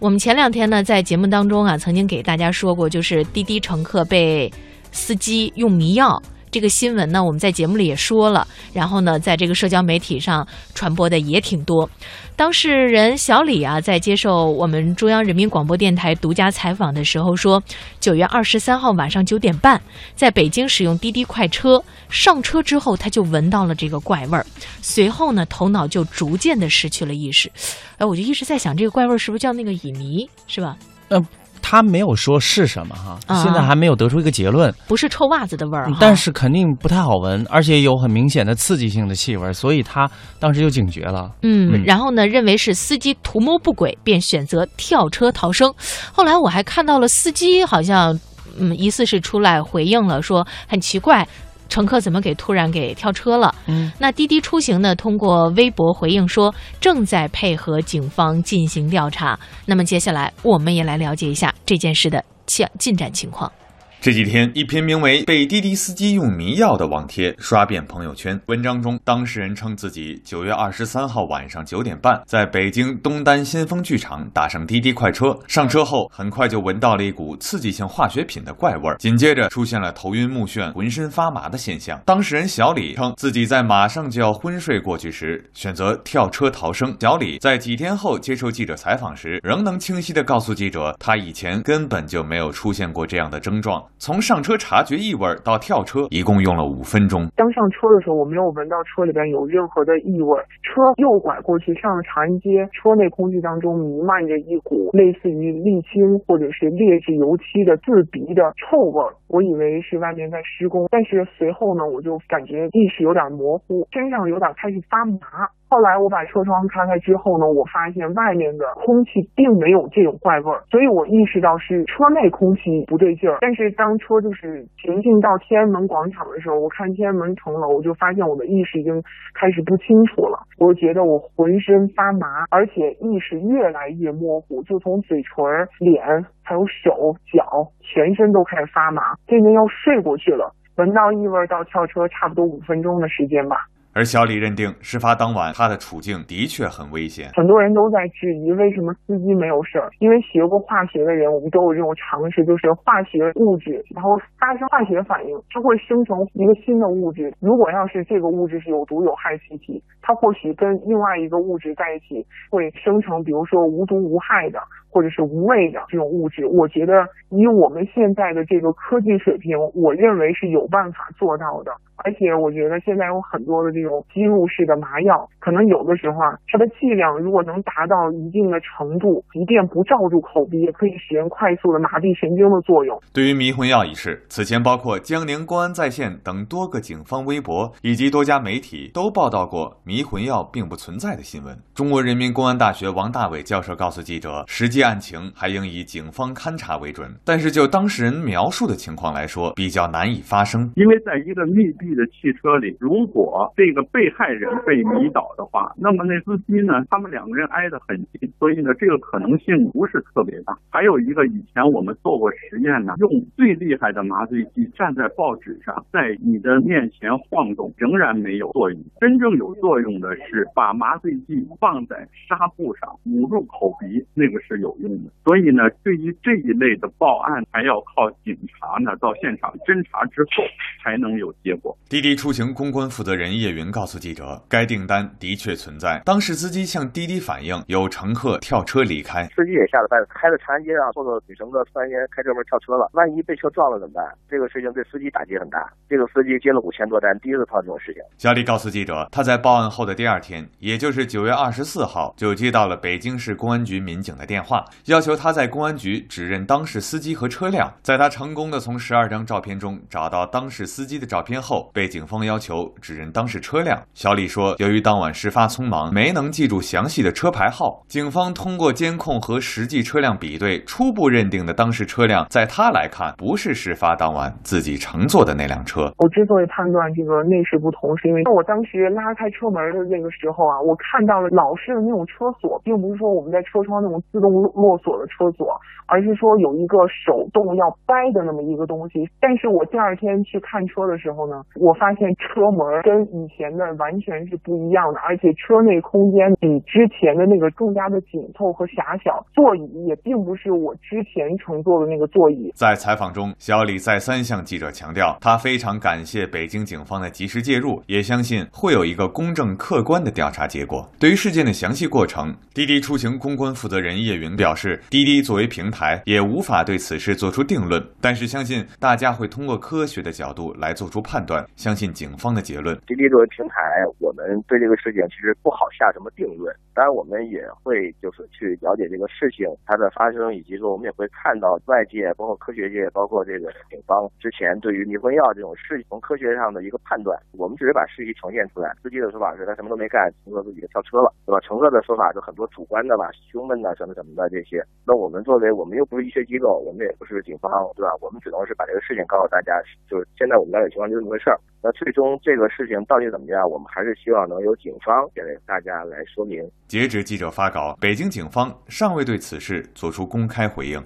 我们前两天呢，在节目当中啊，曾经给大家说过，就是滴滴乘客被司机用迷药。这个新闻呢，我们在节目里也说了，然后呢，在这个社交媒体上传播的也挺多。当事人小李啊，在接受我们中央人民广播电台独家采访的时候说，九月二十三号晚上九点半，在北京使用滴滴快车，上车之后他就闻到了这个怪味儿，随后呢，头脑就逐渐的失去了意识。哎，我就一直在想，这个怪味儿是不是叫那个乙醚，是吧？呃，他没有说是什么哈，啊现在还没有得出一个结论，不是臭袜子的味儿，但是肯定不太好闻，而且有很明显的刺激性的气味，所以他当时就警觉了。嗯，嗯然后呢，认为是司机图谋不轨，便选择跳车逃生。后来我还看到了司机好像，嗯，疑似是出来回应了，说很奇怪。乘客怎么给突然给跳车了？嗯，那滴滴出行呢？通过微博回应说，正在配合警方进行调查。那么接下来我们也来了解一下这件事的进进展情况。这几天，一篇名为《被滴滴司机用迷药》的网帖刷遍朋友圈。文章中，当事人称自己九月二十三号晚上九点半，在北京东单先锋剧场打上滴滴快车，上车后很快就闻到了一股刺激性化学品的怪味儿，紧接着出现了头晕目眩、浑身发麻的现象。当事人小李称自己在马上就要昏睡过去时，选择跳车逃生。小李在几天后接受记者采访时，仍能清晰地告诉记者，他以前根本就没有出现过这样的症状。从上车察觉异味到跳车，一共用了五分钟。刚上车的时候，我没有闻到车里边有任何的异味。车右拐过去，上了长安街，车内空气当中弥漫着一股类似于沥青或者是劣质油漆的刺鼻的臭味。我以为是外面在施工，但是随后呢，我就感觉意识有点模糊，身上有点开始发麻。后来我把车窗开开之后呢，我发现外面的空气并没有这种怪味儿，所以我意识到是车内空气不对劲儿。但是当车就是行进到天安门广场的时候，我看天安门城楼，我就发现我的意识已经开始不清楚了。我觉得我浑身发麻，而且意识越来越模糊，就从嘴唇、脸还有手脚，全身都开始发麻，渐渐要睡过去了。闻到异味到跳车差不多五分钟的时间吧。而小李认定，事发当晚他的处境的确很危险。很多人都在质疑为什么司机没有事儿，因为学过化学的人，我们都有这种常识，就是化学物质然后发生化学反应，它会生成一个新的物质。如果要是这个物质是有毒有害气体，它或许跟另外一个物质在一起，会生成比如说无毒无害的或者是无味的这种物质。我觉得以我们现在的这个科技水平，我认为是有办法做到的。而且我觉得现在有很多的这种吸入式的麻药，可能有的时候啊，它的剂量如果能达到一定的程度，即便不罩住口鼻，也可以使人快速的麻痹神经的作用。对于迷魂药一事，此前包括江宁公安在线等多个警方微博以及多家媒体都报道过迷魂药并不存在的新闻。中国人民公安大学王大伟教授告诉记者，实际案情还应以警方勘查为准，但是就当事人描述的情况来说，比较难以发生。因为在一个密闭的汽车里，如果这个被害人被迷倒的话，那么那司机呢，他们两个人挨得很近，所以呢，这个可能性不是特别大。还有一个，以前我们做过实验呢，用最厉害的麻醉剂站在报纸上，在你的面前晃动，仍然没有作用。真正有作用的是把麻醉剂放在纱布上，捂住口鼻，那个是有用的。所以呢，对于这一类的报案，还要靠警察呢到现场侦查之后才能有结果。滴滴出行公关负责人叶云告诉记者，该订单的确存在。当事司机向滴滴反映有乘客跳车离开，司机也下了班，开到长安街上，后头女乘客突然间开车门跳车了，万一被车撞了怎么办？这个事情对司机打击很大。这个司机接了五千多单，第一次碰到这种事情。小李告诉记者，他在报案后的第二天，也就是九月二十四号，就接到了北京市公安局民警的电话，要求他在公安局指认当事司机和车辆。在他成功的从十二张照片中找到当事司机的照片后，被被警方要求指认当事车辆。小李说，由于当晚事发匆忙，没能记住详细的车牌号，警方通过监控和实际车辆比对，初步认定的当事车辆，在他来看不是事发当晚自己乘坐的那辆车。我之所以判断这个内饰不同，是因为我当时拉开车门的那个时候啊，我看到了老式的那种车锁，并不是说我们在车窗那种自动落锁的车锁，而是说有一个手动要掰的那么一个东西。但是我第二天去看车的时候呢，我我发现车门跟以前的完全是不一样的，而且车内空间比之前的那个更加的紧凑和狭小，座椅也并不是我之前乘坐的那个座椅。在采访中，小李再三向记者强调，他非常感谢北京警方的及时介入，也相信会有一个公正客观的调查结果。对于事件的详细过程，滴滴出行公关负责人叶云表示，滴滴作为平台，也无法对此事做出定论，但是相信大家会通过科学的角度来做出判断，相信警方的结论。滴滴作为平台，我们对这个事情其实不好下什么定论，当然我们也会就是去了解这个事情它的发生，以及说我们也会看到外界包括科学界，包括这个警方之前对于迷魂药这种事情从科学上的一个判断，我们只是把事实呈现出来。司机的说法是他什么都没干，乘客自己就跳车了，对吧？乘客的说法就很多主观的吧，胸闷呐什么什么的这些。那我们作为我们又不是医学机构，我们也不是警方，对吧？我们只能是把这个事情告诉大家，就是现在我们了解情况就这么回事儿。那最终这个事情到底怎么样，我们还是希望能由警方给大家来说明。截止记者发稿，北京警方尚未对此事作出公开回应。